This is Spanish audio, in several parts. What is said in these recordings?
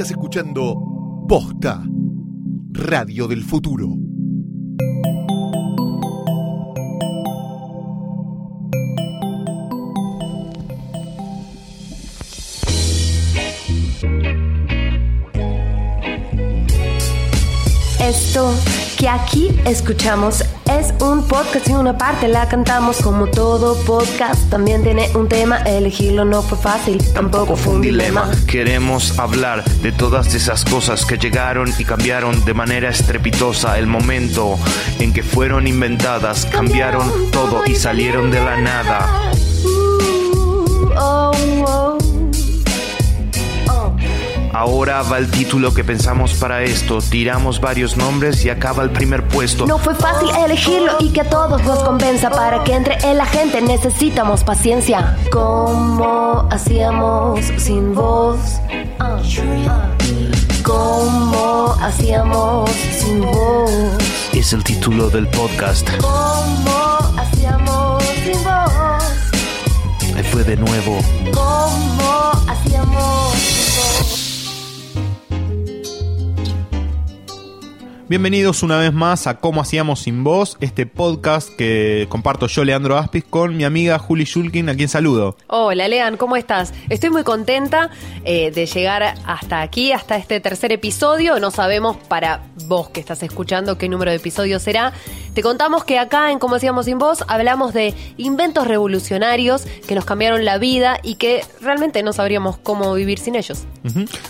Estás escuchando Posta, Radio del Futuro. Esto que aquí escuchamos es un podcast y una parte la cantamos como todo podcast. También tiene un tema, elegirlo no fue fácil, tampoco fue un dilema. Queremos hablar de todas esas cosas que llegaron y cambiaron de manera estrepitosa el momento en que fueron inventadas, cambiaron todo y salieron de la nada. Ahora va el título que pensamos para esto. Tiramos varios nombres y acaba el primer puesto. No fue fácil elegirlo y que a todos nos convenza. Para que entre en la gente necesitamos paciencia. ¿Cómo hacíamos sin voz? Ah, ah. ¿Cómo hacíamos sin voz? Es el título del podcast. ¿Cómo hacíamos sin voz? Ahí fue de nuevo. ¿Cómo hacíamos Bienvenidos una vez más a Cómo Hacíamos Sin Voz, este podcast que comparto yo, Leandro Aspis, con mi amiga Juli Shulkin, a quien saludo. Hola, Lean, ¿cómo estás? Estoy muy contenta eh, de llegar hasta aquí, hasta este tercer episodio. No sabemos para vos que estás escuchando qué número de episodio será. Te contamos que acá en Cómo Hacíamos Sin Voz hablamos de inventos revolucionarios que nos cambiaron la vida y que realmente no sabríamos cómo vivir sin ellos.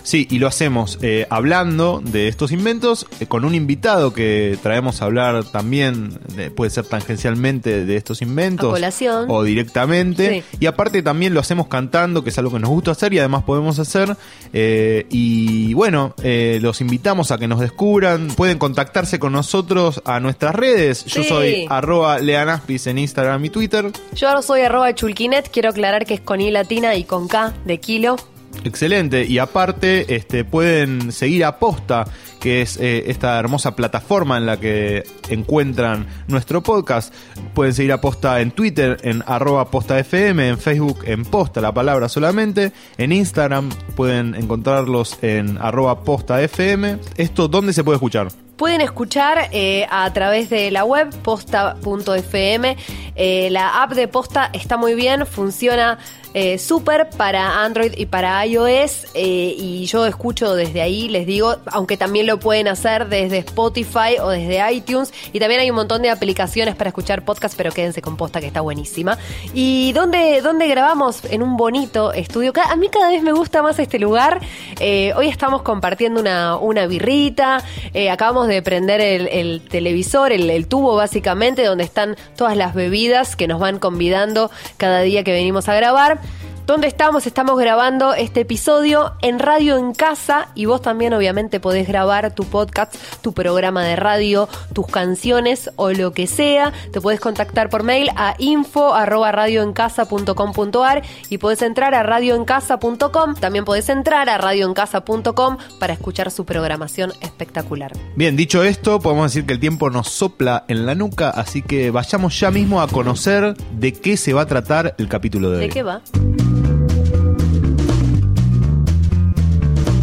Sí, y lo hacemos eh, hablando de estos inventos eh, con un invitado que traemos a hablar también, de- puede ser tangencialmente, de estos inventos. A. O directamente. Sí. Y aparte también lo hacemos cantando, que es algo que nos gusta hacer y además podemos hacer. Eh, y bueno, eh, los invitamos a que nos descubran. Pueden contactarse con nosotros a nuestras redes. Yo Sí. soy arroba leanaspis en Instagram y Twitter. Yo ahora soy arroba chulquinet, quiero aclarar que es con I latina y con K de kilo. Excelente, y aparte este, pueden seguir a Posta, que es eh, esta hermosa plataforma en la que encuentran nuestro podcast. Pueden seguir a Posta en Twitter, en arroba postafm, en Facebook en Posta, la palabra solamente. En Instagram pueden encontrarlos en arroba postafm. ¿Esto dónde se puede escuchar? Pueden escuchar eh, a través de la web posta.fm. Eh, la app de Posta está muy bien, funciona eh, súper para Android y para iOS. eh, y yo escucho desde ahí, les digo, aunque también lo pueden hacer desde Spotify o desde iTunes. Y también hay un montón de aplicaciones para escuchar podcast, pero quédense con Posta que está buenísima. ¿Y dónde, dónde grabamos? En un bonito estudio. A mí cada vez me gusta más este lugar. Eh, hoy estamos compartiendo una, una birrita. Acabamos de prender el, el televisor, el, el tubo básicamente, donde están todas las bebidas que nos van convidando cada día que venimos a grabar. ¿Dónde estamos? Estamos grabando este episodio en Radio en Casa y vos también obviamente podés grabar tu podcast, tu programa de radio, tus canciones o lo que sea. Te podés contactar por mail a info arroba radioencasa.com.ar y podés entrar a radioencasa.com. También podés entrar a radioencasa.com para escuchar su programación espectacular. Bien, dicho esto, podemos decir que el tiempo nos sopla en la nuca, así que vayamos ya mismo a conocer de qué se va a tratar el capítulo de hoy. ¿De qué va?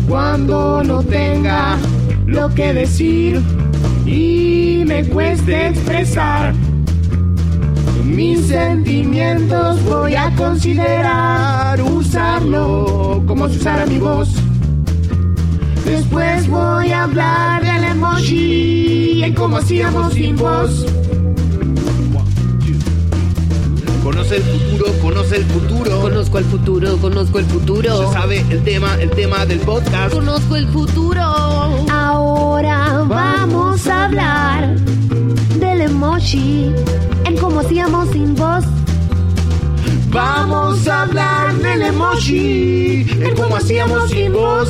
Cuando no tenga lo que decir y me cueste expresar. Mis sentimientos voy a considerar usarlo como si usara mi voz. Después voy a hablar del emoji y cómo hacíamos sin voz Conoce el futuro, conoce el futuro. Conozco el futuro, conozco el futuro. Se sabe el tema, el tema del podcast. Conozco el futuro. Ahora vamos a hablar del emoji en cómo hacíamos sin voz. Vamos a hablar del emoji, en cómo hacíamos sin voz.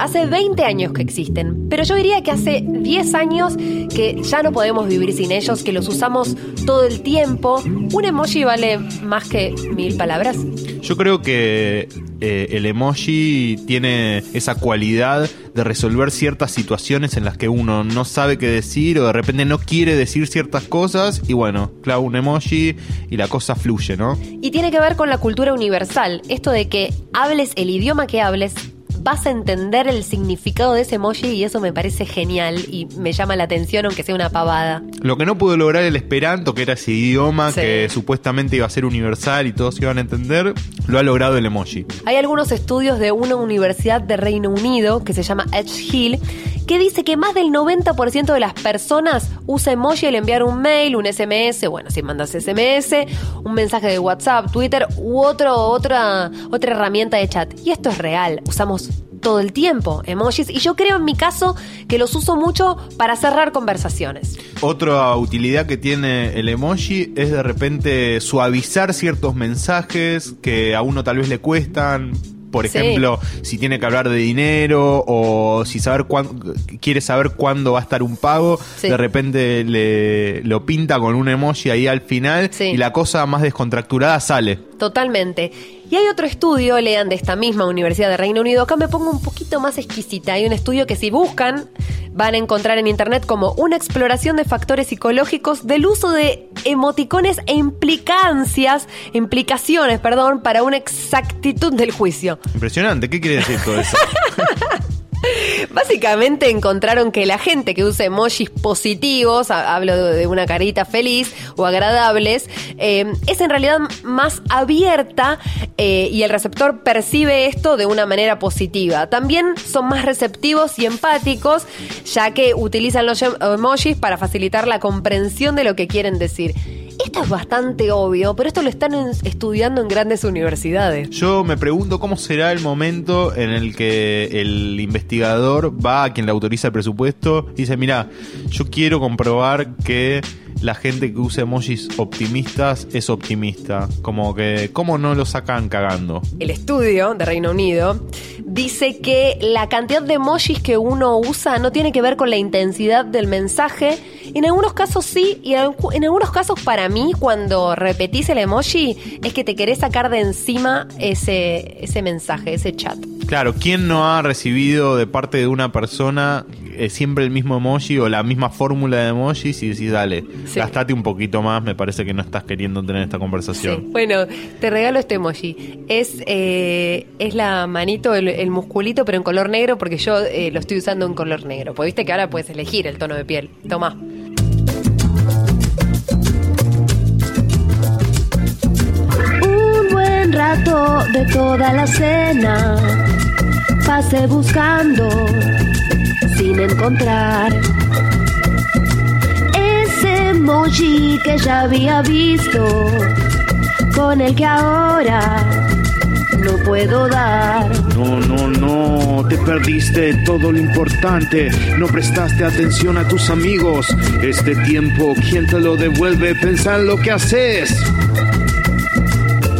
Hace 20 años que existen, pero yo diría que hace 10 años que ya no podemos vivir sin ellos, que los usamos todo el tiempo. Un emoji vale más que mil palabras. Yo creo que eh, el emoji tiene esa cualidad de resolver ciertas situaciones en las que uno no sabe qué decir o de repente no quiere decir ciertas cosas y bueno, clavo un emoji y la cosa fluye, ¿no? Y tiene que ver con la cultura universal, esto de que hables el idioma que hables, vas a entender el significado de ese emoji y eso me parece genial y me llama la atención aunque sea una pavada. Lo que no pudo lograr el esperanto, que era ese idioma Sí. que supuestamente iba a ser universal y todos iban a entender, lo ha logrado el emoji. Hay algunos estudios de una universidad de Reino Unido que se llama Edge Hill que dice que más del 90% de las personas usa emoji al enviar un mail, un SMS, bueno, si mandas SMS, un mensaje de WhatsApp, Twitter u otro, otra, otra herramienta de chat. Y esto es real, usamos todo el tiempo emojis y yo creo en mi caso que los uso mucho para cerrar conversaciones. Otra utilidad que tiene el emoji es de repente suavizar ciertos mensajes que a uno tal vez le cuestan. Por Sí. ejemplo, si tiene que hablar de dinero o si saber cuán- quiere saber cuándo va a estar un pago, Sí. de repente le, lo pinta con un emoji ahí al final Sí. y la cosa más descontracturada sale. Totalmente. Y hay otro estudio, lean de esta misma Universidad de Reino Unido, acá me pongo un poquito más exquisita. Hay un estudio que si buscan van a encontrar en internet como una exploración de factores psicológicos del uso de emoticones e implicancias, implicaciones, perdón, para una exactitud del juicio. Impresionante, ¿qué quiere decir todo eso? Básicamente encontraron que la gente que usa emojis positivos, ha- hablo de de una carita feliz o agradables, eh, es en realidad más abierta eh, y el receptor percibe esto de una manera positiva. También son más receptivos y empáticos, ya que utilizan los em- emojis para facilitar la comprensión de lo que quieren decir. Esto es bastante obvio, pero esto lo están estudiando en grandes universidades. Yo me pregunto cómo será el momento en el que el investigador va a quien le autoriza el presupuesto y dice, mira, yo quiero comprobar que la gente que usa emojis optimistas es optimista. Como que, ¿cómo no lo sacan cagando? El estudio de Reino Unido dice que la cantidad de emojis que uno usa no tiene que ver con la intensidad del mensaje. En algunos casos sí, y en algu- en algunos casos para mí, cuando repetís el emoji, es que te querés sacar de encima ese, ese mensaje, ese chat. Claro, ¿quién no ha recibido de parte de una persona eh, siempre el mismo emoji o la misma fórmula de emojis y decís, dale, Sí. gastate un poquito más, me parece que no estás queriendo tener esta conversación. Sí. Bueno, te regalo este emoji. Es, eh, es la manito, el, el musculito, pero en color negro, porque yo eh, lo estoy usando en color negro. Pues viste que ahora puedes elegir el tono de piel. Toma. Un buen rato de toda la cena pasé buscando sin encontrar ese emoji que ya había visto con el que ahora no puedo dar. No, no, no, te perdiste todo lo importante, no prestaste atención a tus amigos. Este tiempo, ¿quién te lo devuelve? Pensa en lo que haces.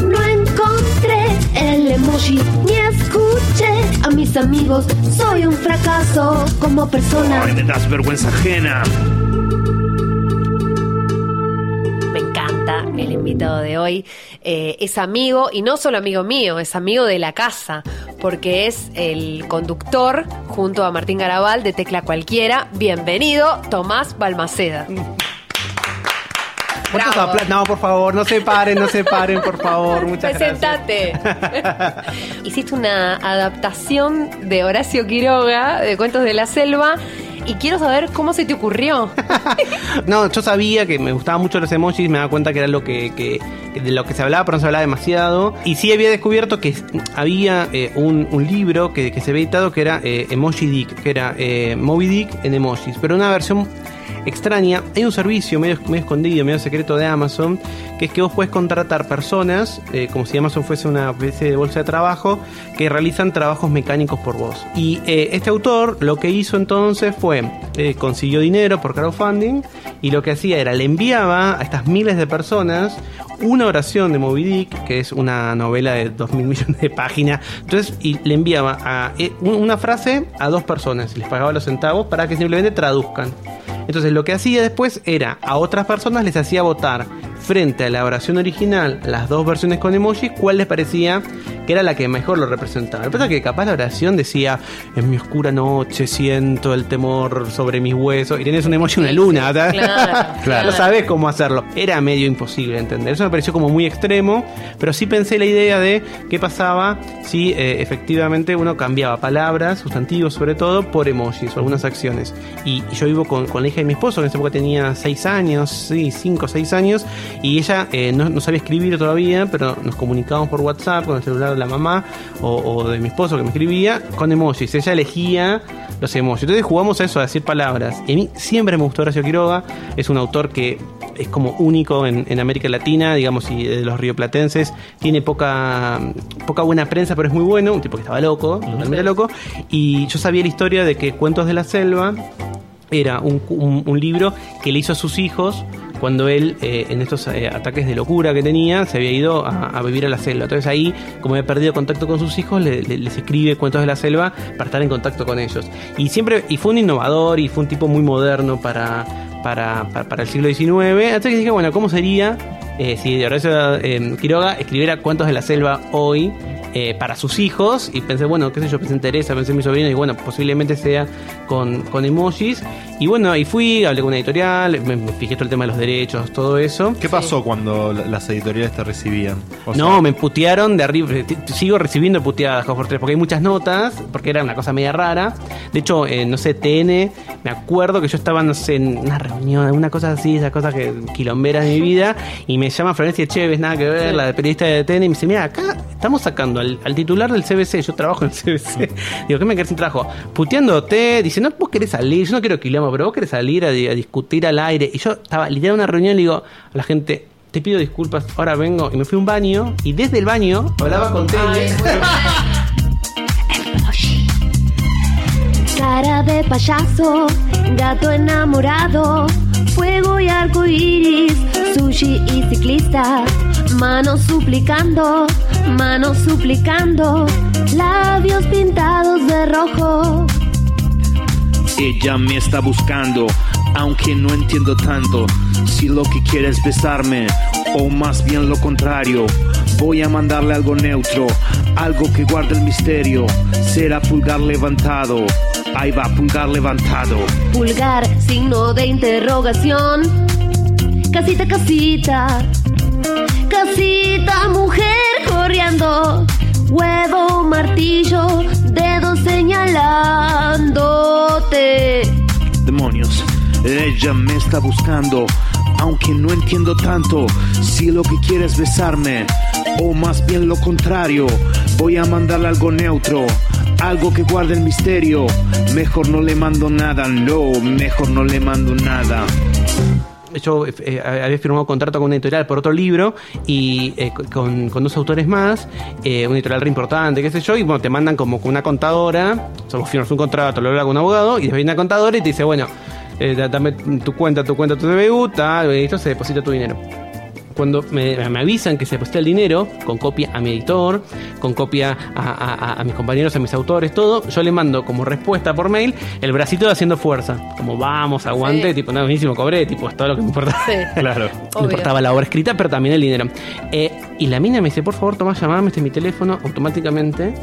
No encontré el emoji mis amigos. Soy un fracaso como persona. Ay, me das vergüenza ajena. Me encanta el invitado de hoy. Eh, es amigo, y no solo amigo mío, es amigo de la casa, porque es el conductor junto a Martín Garabal de Tecla Cualquiera. Bienvenido, Tomás Balmaceda. Muchos Bravo. apla- No, por favor, no se paren, no se paren, por favor. Muchas gracias. Presentate. Hiciste una adaptación de Horacio Quiroga, de Cuentos de la Selva, y quiero saber cómo se te ocurrió. No, yo sabía que me gustaban mucho los emojis, me daba cuenta que era lo que, que- que de lo que se hablaba, pero no se hablaba demasiado. Y sí había descubierto que había eh, un, un libro que, que se había editado que era eh, Emoji Dick, que era eh, Moby Dick en emojis, pero una versión extraña. Hay un servicio medio, medio escondido, medio secreto de Amazon, que es que vos puedes contratar personas, eh, como si Amazon fuese una especie de bolsa de trabajo, que realizan trabajos mecánicos por vos. Y eh, este autor lo que hizo entonces fue, eh, consiguió dinero por crowdfunding, y lo que hacía era, le enviaba a estas miles de personas una oración de Moby Dick, que es una novela de 2 mil millones de páginas. Entonces, y le enviaba a, un- una frase a dos personas, y les pagaba los centavos para que simplemente traduzcan. Entonces, lo que hacía después era a otras personas les hacía votar frente a la oración original, las dos versiones con emojis, cuál les parecía que era la que mejor lo representaba. Lo que pasa es que capaz la oración decía, en mi oscura noche siento el temor sobre mis huesos, y tenés un emoji y una luna, ¿verdad? Claro, claro. No sabés cómo hacerlo. Era medio imposible entender. Eso me pareció como muy extremo, pero sí pensé la idea de qué pasaba si eh, efectivamente uno cambiaba palabras, sustantivos sobre todo, por emojis o algunas acciones. Y, y yo vivo con, con la hija de mi esposo, que en esa época tenía 6 años, sí, 5 o 6 años, y ella eh, no, no sabía escribir todavía, pero nos comunicábamos por WhatsApp con el celular de la mamá o, o de mi esposo que me escribía con emojis. Ella elegía los emojis. Entonces jugamos a eso, a decir palabras. Y a mí siempre me gustó Horacio Quiroga, es un autor que es como único en, en América Latina, digamos, y de los rioplatenses. Tiene poca, poca buena prensa, pero es muy bueno. Un tipo que estaba loco, totalmente loco. Y yo sabía la historia de que Cuentos de la Selva era un, un- un libro que le hizo a sus hijos cuando él, eh, en estos eh, ataques de locura que tenía, se había ido a, vivir a la selva. Entonces ahí, como había perdido contacto con sus hijos, le- le- les escribe cuentos de la selva para estar en contacto con ellos. Y siempre, y fue un innovador y fue un tipo muy moderno para, para, para, el siglo XIX. Que dije, bueno, ¿cómo sería eh, si Horacio eh, Quiroga escribiera cuentos de la selva hoy? Eh, para sus hijos y pensé, bueno, qué sé yo, pensé en Teresa, pensé en mi sobrino y bueno, posiblemente sea con, con emojis. Y bueno, ahí fui, hablé con una editorial, me, me fijé todo el tema de los derechos, todo eso. ¿Qué pasó cuando la- las editoriales te recibían? O sea, No, me putearon de arriba. t- Sigo recibiendo puteadas Half-Life 3 porque hay muchas notas, porque era una cosa media rara. De hecho, eh, no sé, TN, me acuerdo que yo estaba, no sé, en una reunión, una cosa así, esas cosas que quilomberas de mi vida, y me llama Florencia Chévez, nada que ver, la periodista de TN, y me dice, mira, acá estamos sacando al, al titular del CBC, yo trabajo en el CBC. Digo, ¿qué me querés sin trabajo? Puteándote, dice, no, vos querés salir, yo no quiero quilombo, pero vos querés salir a discutir al aire. Y yo estaba literal en una reunión y le digo a la gente, te pido disculpas, ahora vengo. Y me fui a un baño y desde el baño hablaba con Tele. Cara de payaso, gato enamorado, fuego y arco iris, sushi y ciclista, manos suplicando, manos suplicando, labios pintados de rojo. Ella me está buscando, aunque no entiendo tanto. Si lo que quiere es besarme, o más bien lo contrario. Voy a mandarle algo neutro, algo que guarde el misterio. Será pulgar levantado. Ahí va, pulgar levantado. Pulgar, signo de interrogación. Casita, casita. Casita, mujer Huevo, martillo, dedo señalándote. Demonios, ella me está buscando, aunque no entiendo tanto. Si lo que quiere es besarme, o más bien lo contrario, voy a mandarle algo neutro, algo que guarde el misterio. Mejor no le mando nada, no, mejor no le mando nada. Yo eh, había firmado contrato con una editorial por otro libro y eh, con, dos autores más, eh, una editorial re importante, qué sé yo, y bueno, te mandan como con una contadora, o sea, firmas un contrato, lo habla con un abogado, y después viene una contadora y te dice, bueno, eh, da- dame tu cuenta, tu cuenta, tu DBU, tal, y esto se deposita tu dinero. Cuando me, me avisan que se deposita el dinero, con copia a mi editor, con copia a, a- a- a mis compañeros, a mis autores, todo, yo le mando como respuesta por mail el bracito de haciendo fuerza. Como vamos, aguante, Sí. tipo, no, buenísimo, cobré, tipo, es todo lo que me importa. Sí. Claro. Me importaba la obra escrita, pero también el dinero. Eh, y la mina me dice, por favor, toma llamame, este es mi teléfono, automáticamente.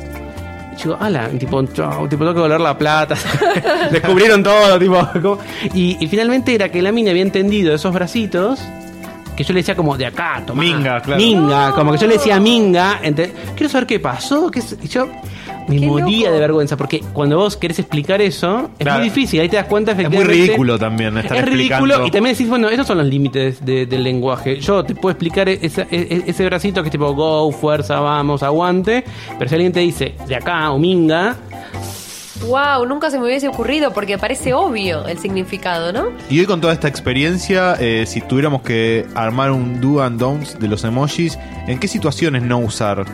Yo, ala, tipo, chau, tipo, tengo que volver la plata. Descubrieron todo, tipo. Y, y finalmente era que la mina había entendido esos bracitos. Que yo le decía como de acá, tomá. Minga, claro. Minga, como que yo le decía minga. ente- Quiero saber qué pasó. qué es- y yo me Qué moría loco. de vergüenza. Porque cuando vos querés explicar eso, es Claro. muy difícil. Ahí te das cuenta Es muy efectivamente. ridículo también estar Es ridículo explicando. y también decís, bueno, esos son los límites de- del lenguaje. Yo te puedo explicar esa- e- ese bracito que es tipo go, fuerza, vamos, aguante. Pero si alguien te dice de acá o minga, Wow, nunca se me hubiese ocurrido porque parece obvio el significado, ¿no? Y hoy con toda esta experiencia, eh, si tuviéramos que armar un do and don'ts de los emojis, ¿en qué situaciones no usar?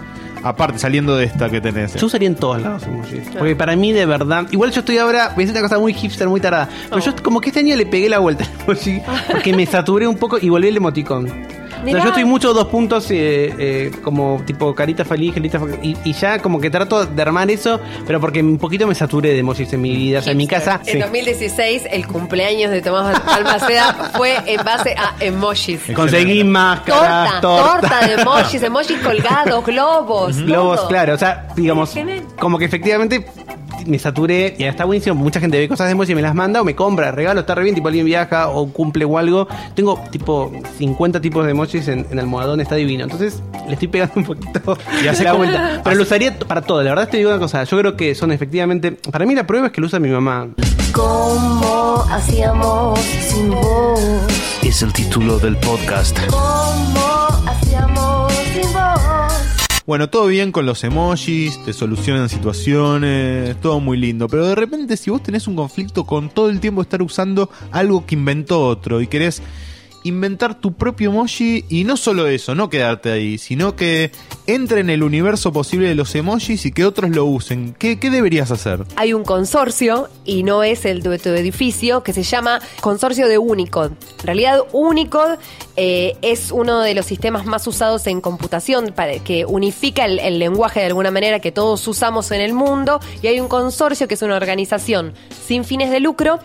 Aparte, saliendo de esta que tenés. yo usaría en todos lados emojis. Porque para mí, de verdad, igual yo estoy ahora, voy a decir una cosa muy hipster, muy tarada. Pero Oh. yo como que este año le pegué la vuelta al emoji porque me saturé un poco y volví el emoticón. O sea, yo estoy mucho dos puntos eh, eh, como tipo carita feliz, carita feliz, y, y ya como que trato de armar eso, pero porque un poquito me saturé de emojis en mi vida. O sea, en mi casa. En sí. 2016, el cumpleaños de Tomás Balmaceda fue en base a emojis. Conseguí máscaras, Torta, torta. torta de emojis, emojis colgados, globos. globos, todo. claro. O sea, digamos, como que efectivamente me saturé y está buenísimo. Mucha gente ve cosas de emoji y me las manda o me compra, regalo, está re bien. Tipo, alguien viaja o cumple o algo. Tengo tipo 50 tipos de emojis en, en almohadón, está divino. Entonces le estoy pegando un poquito Y hace la como- vuelta. Pero lo usaría para todo. La verdad te digo una cosa. Yo creo que son efectivamente. Para mí la prueba es que lo usa mi mamá. ¿Cómo hacíamos sin vos? Es el título del podcast. ¿Cómo? Bueno, todo bien con los emojis, te solucionan situaciones, todo muy lindo. Pero de repente, si vos tenés un conflicto con todo el tiempo estar usando algo que inventó otro y querés inventar tu propio emoji y no solo eso, no quedarte ahí, sino que entre en el universo posible de los emojis y que otros lo usen, ¿qué, qué deberías hacer? Hay un consorcio, y no es el de tu edificio, que se llama Consorcio de Unicode. En realidad, Unicode eh, es uno de los sistemas más usados en computación, para, que unifica el, el lenguaje de alguna manera que todos usamos en el mundo, y hay un consorcio que es una organización sin fines de lucro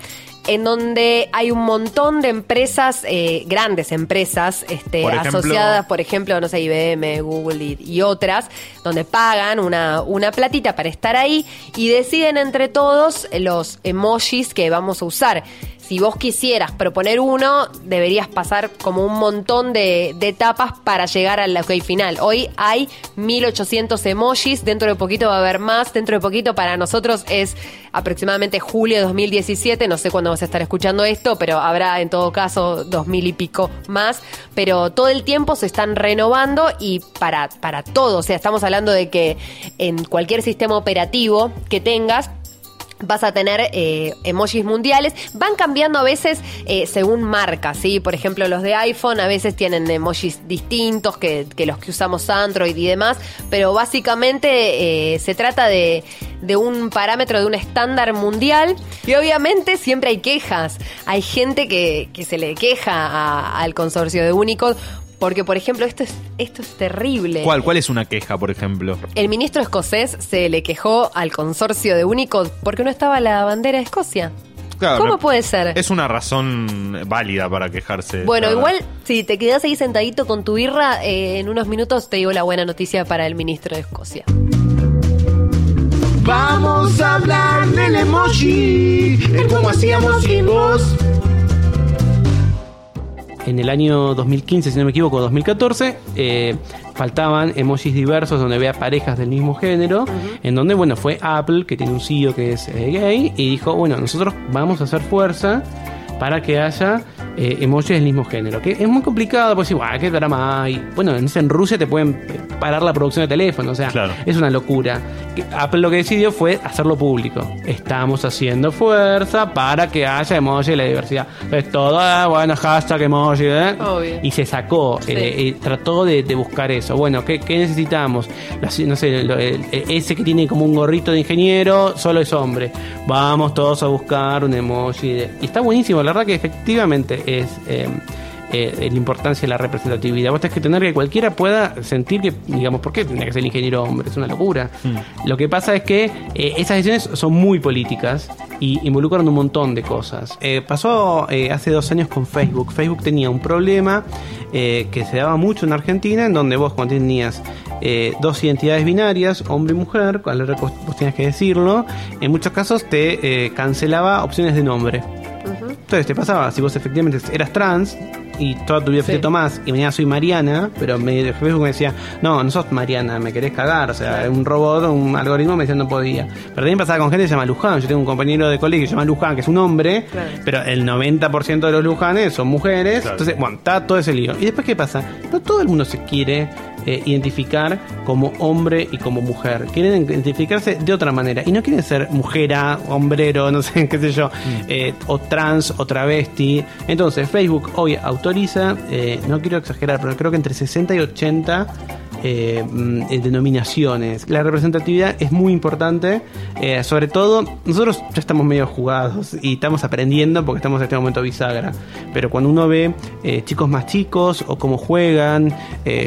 en donde hay un montón de empresas, eh, grandes empresas, este, Por ejemplo- asociadas, por ejemplo, no sé, IBM, Google y, y otras, donde pagan una, una platita para estar ahí y deciden entre todos los emojis que vamos a usar. Si vos quisieras proponer uno, deberías pasar como un montón de, etapas para llegar al final. Hoy hay 1800 emojis, dentro de poquito va a haber más, dentro de poquito para nosotros es aproximadamente julio de 2017, no sé cuándo vas a estar escuchando esto, pero habrá en todo caso 2000 y pico más, pero todo el tiempo se están renovando y para, para todo, o sea, estamos hablando de que en cualquier sistema operativo que tengas, vas a tener eh, emojis mundiales. Van cambiando a veces eh, según marca, ¿sí? Por ejemplo, los de iPhone a veces tienen emojis distintos que, que los que usamos Android y demás, pero básicamente eh, se trata de, de un parámetro, de un estándar mundial y obviamente siempre hay quejas. Hay gente que, que se le queja al consorcio de Unicode. Porque, por ejemplo, esto es, esto es terrible. ¿Cuál, ¿Cuál es una queja, por ejemplo? El ministro escocés se le quejó al consorcio de Unicode porque no estaba la bandera de Escocia. Claro, ¿Cómo puede ser? Es una razón válida para quejarse. Bueno, igual si te quedas ahí sentadito con tu birra, eh, en unos minutos te digo la buena noticia para el ministro de Escocia. Vamos a hablar del emoji, de cómo hacíamos sin voz. En el año 2015, si no me equivoco, 2014, eh, faltaban emojis diversos donde vea parejas del mismo género, en donde, bueno, fue Apple, que tiene un CEO que es eh, gay, y dijo, bueno, nosotros vamos a hacer fuerza para que haya eh, emojis del mismo género. Que es muy complicado, pues igual, ¿qué drama hay? Bueno, en, Rusia te pueden eh, parar la producción de teléfono, o sea, Claro. es una locura. Apple lo que decidió fue hacerlo público. Estamos haciendo fuerza para que haya emoji de la diversidad. Entonces todo, ah, bueno, hashtag emoji, ¿eh? Obvio. Y se sacó, Sí. eh, y trató de, de buscar eso. Bueno, ¿qué, qué necesitamos? La- no sé, lo- el- ese que tiene como un gorrito de ingeniero, solo es hombre. Vamos todos a buscar un emoji. de- y está buenísimo, la verdad que efectivamente es... eh, eh, la importancia de la representatividad. Vos tenés que tener que cualquiera pueda sentir que, digamos, ¿por qué tendría que ser ingeniero hombre? Es una locura. Lo que pasa es que eh, esas decisiones son muy políticas y involucran un montón de cosas. Eh, pasó eh, hace dos años con Facebook. Facebook tenía un problema eh, que se daba mucho en Argentina, en donde vos cuando tenías eh, dos identidades binarias, hombre y mujer, cual era vos vos tenías que decirlo, en muchos casos te eh, cancelaba opciones de nombre. Entonces te pasaba, si vos efectivamente eras trans y toda tu vida fuiste Sí. Tomás y mañana soy Mariana, pero me, Facebook me decía, no, no sos Mariana, me querés cagar, o sea, un robot, un algoritmo me decía no podía. Pero también pasaba con gente que se llama Luján, yo tengo un compañero de colegio que se llama Luján, que es un hombre, Claro. pero el 90% de los Lujanes son mujeres, Claro. entonces, bueno, está todo ese lío. ¿Y después qué pasa? No todo el mundo se quiere eh, identificar como hombre y como mujer. Quieren identificarse de otra manera. Y no quieren ser mujera, hombrero, no sé, qué sé yo, eh, o trans o travesti. Entonces, Facebook hoy autoriza, eh, no quiero exagerar, pero creo que entre 60 y 80 eh, mm, eh, denominaciones. La representatividad es muy importante, eh, sobre todo nosotros ya estamos medio jugados y estamos aprendiendo porque estamos en este momento bisagra, pero cuando uno ve eh, chicos más chicos o cómo juegan,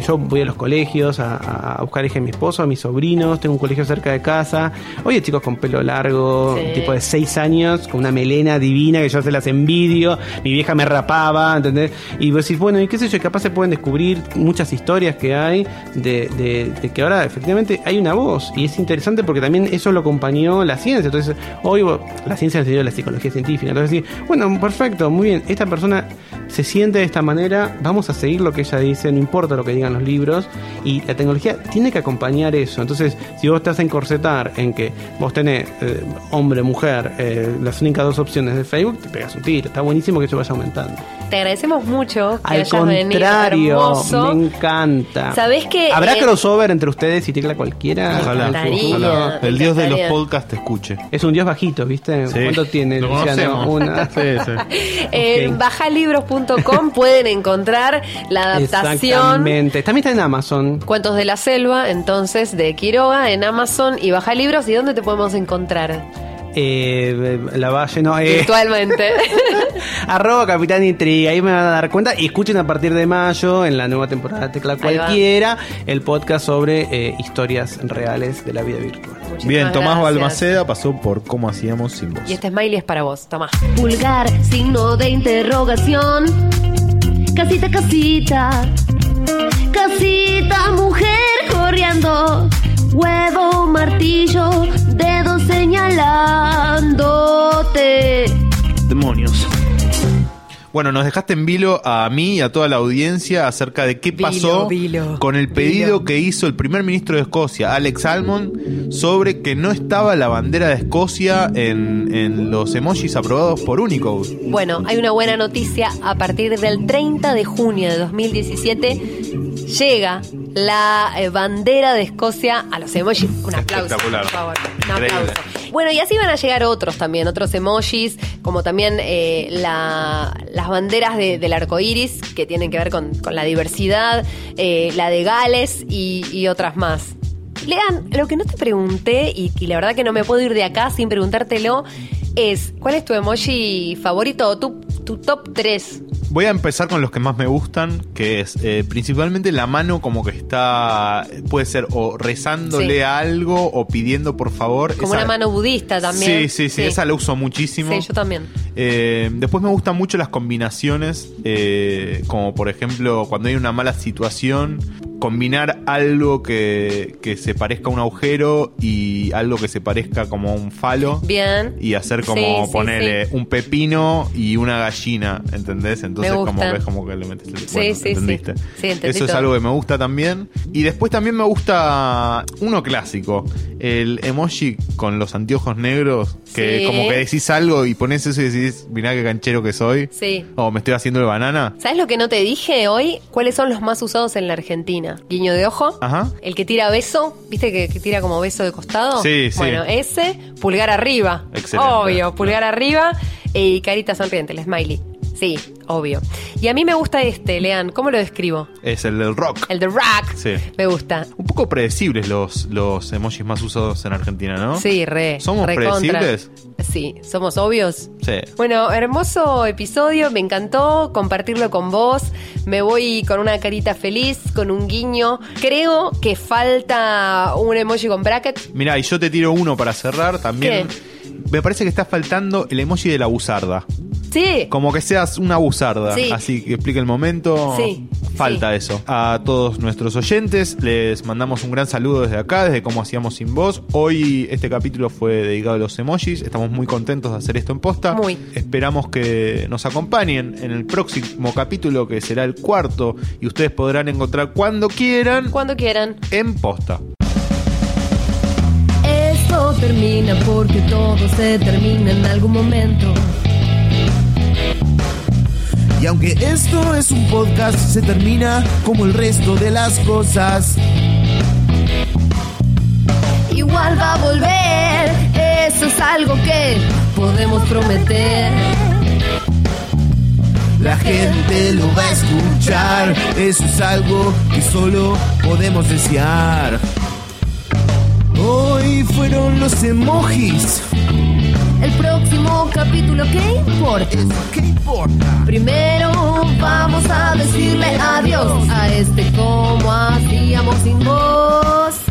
yo voy a los colegios a, a buscar de mi esposo, a mis sobrinos, tengo un colegio cerca de casa, oye chicos con pelo largo, Sí. tipo de 6 años, con una melena divina que yo se las envidio, mi vieja me rapaba, ¿entendés? Y vos decís, bueno, y qué sé yo, capaz se pueden descubrir muchas historias que hay de, que ahora efectivamente hay una voz. Y es interesante porque también eso lo acompañó la ciencia. Entonces, hoy la ciencia sentido de la psicología científica. Entonces, bueno, perfecto, muy bien, esta persona se siente de esta manera, vamos a seguir lo que ella dice, no importa lo que digan los libros. Y la tecnología tiene que acompañar eso. Entonces, si vos te vas a encorsetar en que vos tenés eh, hombre, mujer, eh, las únicas dos opciones de Facebook, te pegas un tiro. Está buenísimo que eso vaya aumentando. Te agradecemos mucho que Al hayas contrario, me encanta. ¿Sabés qué? ¿Habrá Eh, crossover entre ustedes y Tecla cualquiera? Ojalá, encantaría. ojalá. El dios de los podcasts te escuche. Es un dios bajito, ¿viste? Sí. ¿Cuánto tiene, Lo Luciano? Una. Sí, sí. Ok. Pueden encontrar la adaptación Exactamente. También está en Amazon. Cuentos de la Selva, entonces, de Quiroga en Amazon y Baja Libros. ¿Y dónde te podemos encontrar? Eh, la Valle, no. Eh, Virtualmente. arroba Capitán Intriga. Ahí me van a dar cuenta. Y escuchen a partir de mayo, en la nueva temporada de Tecla. Cualquiera, el podcast sobre eh, historias reales de la vida virtual. Muchísimas Bien, Tomás gracias. Balmaceda pasó por cómo hacíamos sin voz. Y este smiley es para vos, toma. Pulgar, signo de interrogación. Casita, casita. Casita, mujer corriendo. Huevo, martillo, dedo señalándote. Demonios. Bueno, nos dejaste en vilo a mí y a toda la audiencia acerca de qué Vilo, pasó vilo, con el pedido vilo. que hizo el primer ministro de Escocia, Alex Salmond, sobre que no estaba la bandera de Escocia en, en los emojis aprobados por Unicode. Bueno, hay una buena noticia. A partir del 30 de junio de 2017 llega la eh, bandera de Escocia a los emojis. Un aplauso, Espectacular. por favor. Un aplauso. Bueno, y así van a llegar otros también, otros emojis, como también eh, la- las banderas de- del arco iris, que tienen que ver con, con la diversidad, eh, la de Gales y, y otras más. Lean, lo que no te pregunté, y, y la verdad que no me puedo ir de acá sin preguntártelo, es ¿cuál es tu emoji favorito o tu, tu top 3? Voy a empezar con los que más me gustan, que es eh, principalmente la mano como que está, puede ser o rezándole Sí. a algo o pidiendo por favor. Como Esa- una mano budista también. Sí, sí, sí, esa la uso muchísimo. Sí, yo también. Eh, después me gustan mucho las combinaciones, eh, como por ejemplo cuando hay una mala situación, combinar algo que, que se parezca a un agujero y algo que se parezca como a un falo. Bien. Y hacer como Sí, ponerle sí. un pepino y una gallina, ¿entendés? Entonces como gusta. que es como que le metes el bueno, sí, sí. ¿entendiste? Sí, entendí Eso es algo que me gusta también. Y después también me gusta uno clásico, el emoji con los anteojos negros, que como que decís algo y pones eso y decís, mirá qué canchero que soy. Sí. O me estoy haciendo de banana. ¿Sabes lo que no te dije hoy? ¿Cuáles son los más usados en la Argentina? Guiño de ojo. Ajá. El que tira beso, ¿viste que, que tira como beso de costado? Sí, sí. Bueno, ese, pulgar arriba. Excelente. Obvio, pulgar arriba y carita sonriente, el smiley. Sí, obvio. Y a mí me gusta este, Lean. ¿Cómo lo describo? Es el del rock. El de rock. Sí. Me gusta. Un poco predecibles los, los emojis más usados en Argentina, ¿no? Sí, re. ¿Somos re contra. predecibles? Sí, somos obvios. Sí. Bueno, hermoso episodio, me encantó compartirlo con vos. Me voy con una carita feliz, con un guiño. Creo que falta un emoji con bracket. Mirá, y yo te tiro uno para cerrar también. Me parece que está faltando el emoji de la buzarda. Sí. Como que seas una buzarda. Sí. Así que explique el momento. Sí, Falta sí. eso. A todos nuestros oyentes les mandamos un gran saludo desde acá, desde cómo hacíamos sin voz. Hoy este capítulo fue dedicado a los emojis. Estamos muy contentos de hacer esto en posta. Muy. Esperamos que nos acompañen en el próximo capítulo que será el cuarto y ustedes podrán encontrar cuando quieran Cuando quieran. en posta. Esto termina porque todo se termina en algún momento. Y aunque esto es un podcast, se termina como el resto de las cosas. Igual va a volver, eso es algo que podemos prometer. la gente lo va a escuchar. Eso es algo que solo podemos desear. Hoy fueron los emojis. El próximo capítulo, ¿qué importa? ¿Qué importa? Primero vamos a decirle adiós a este como hacíamos sin voz.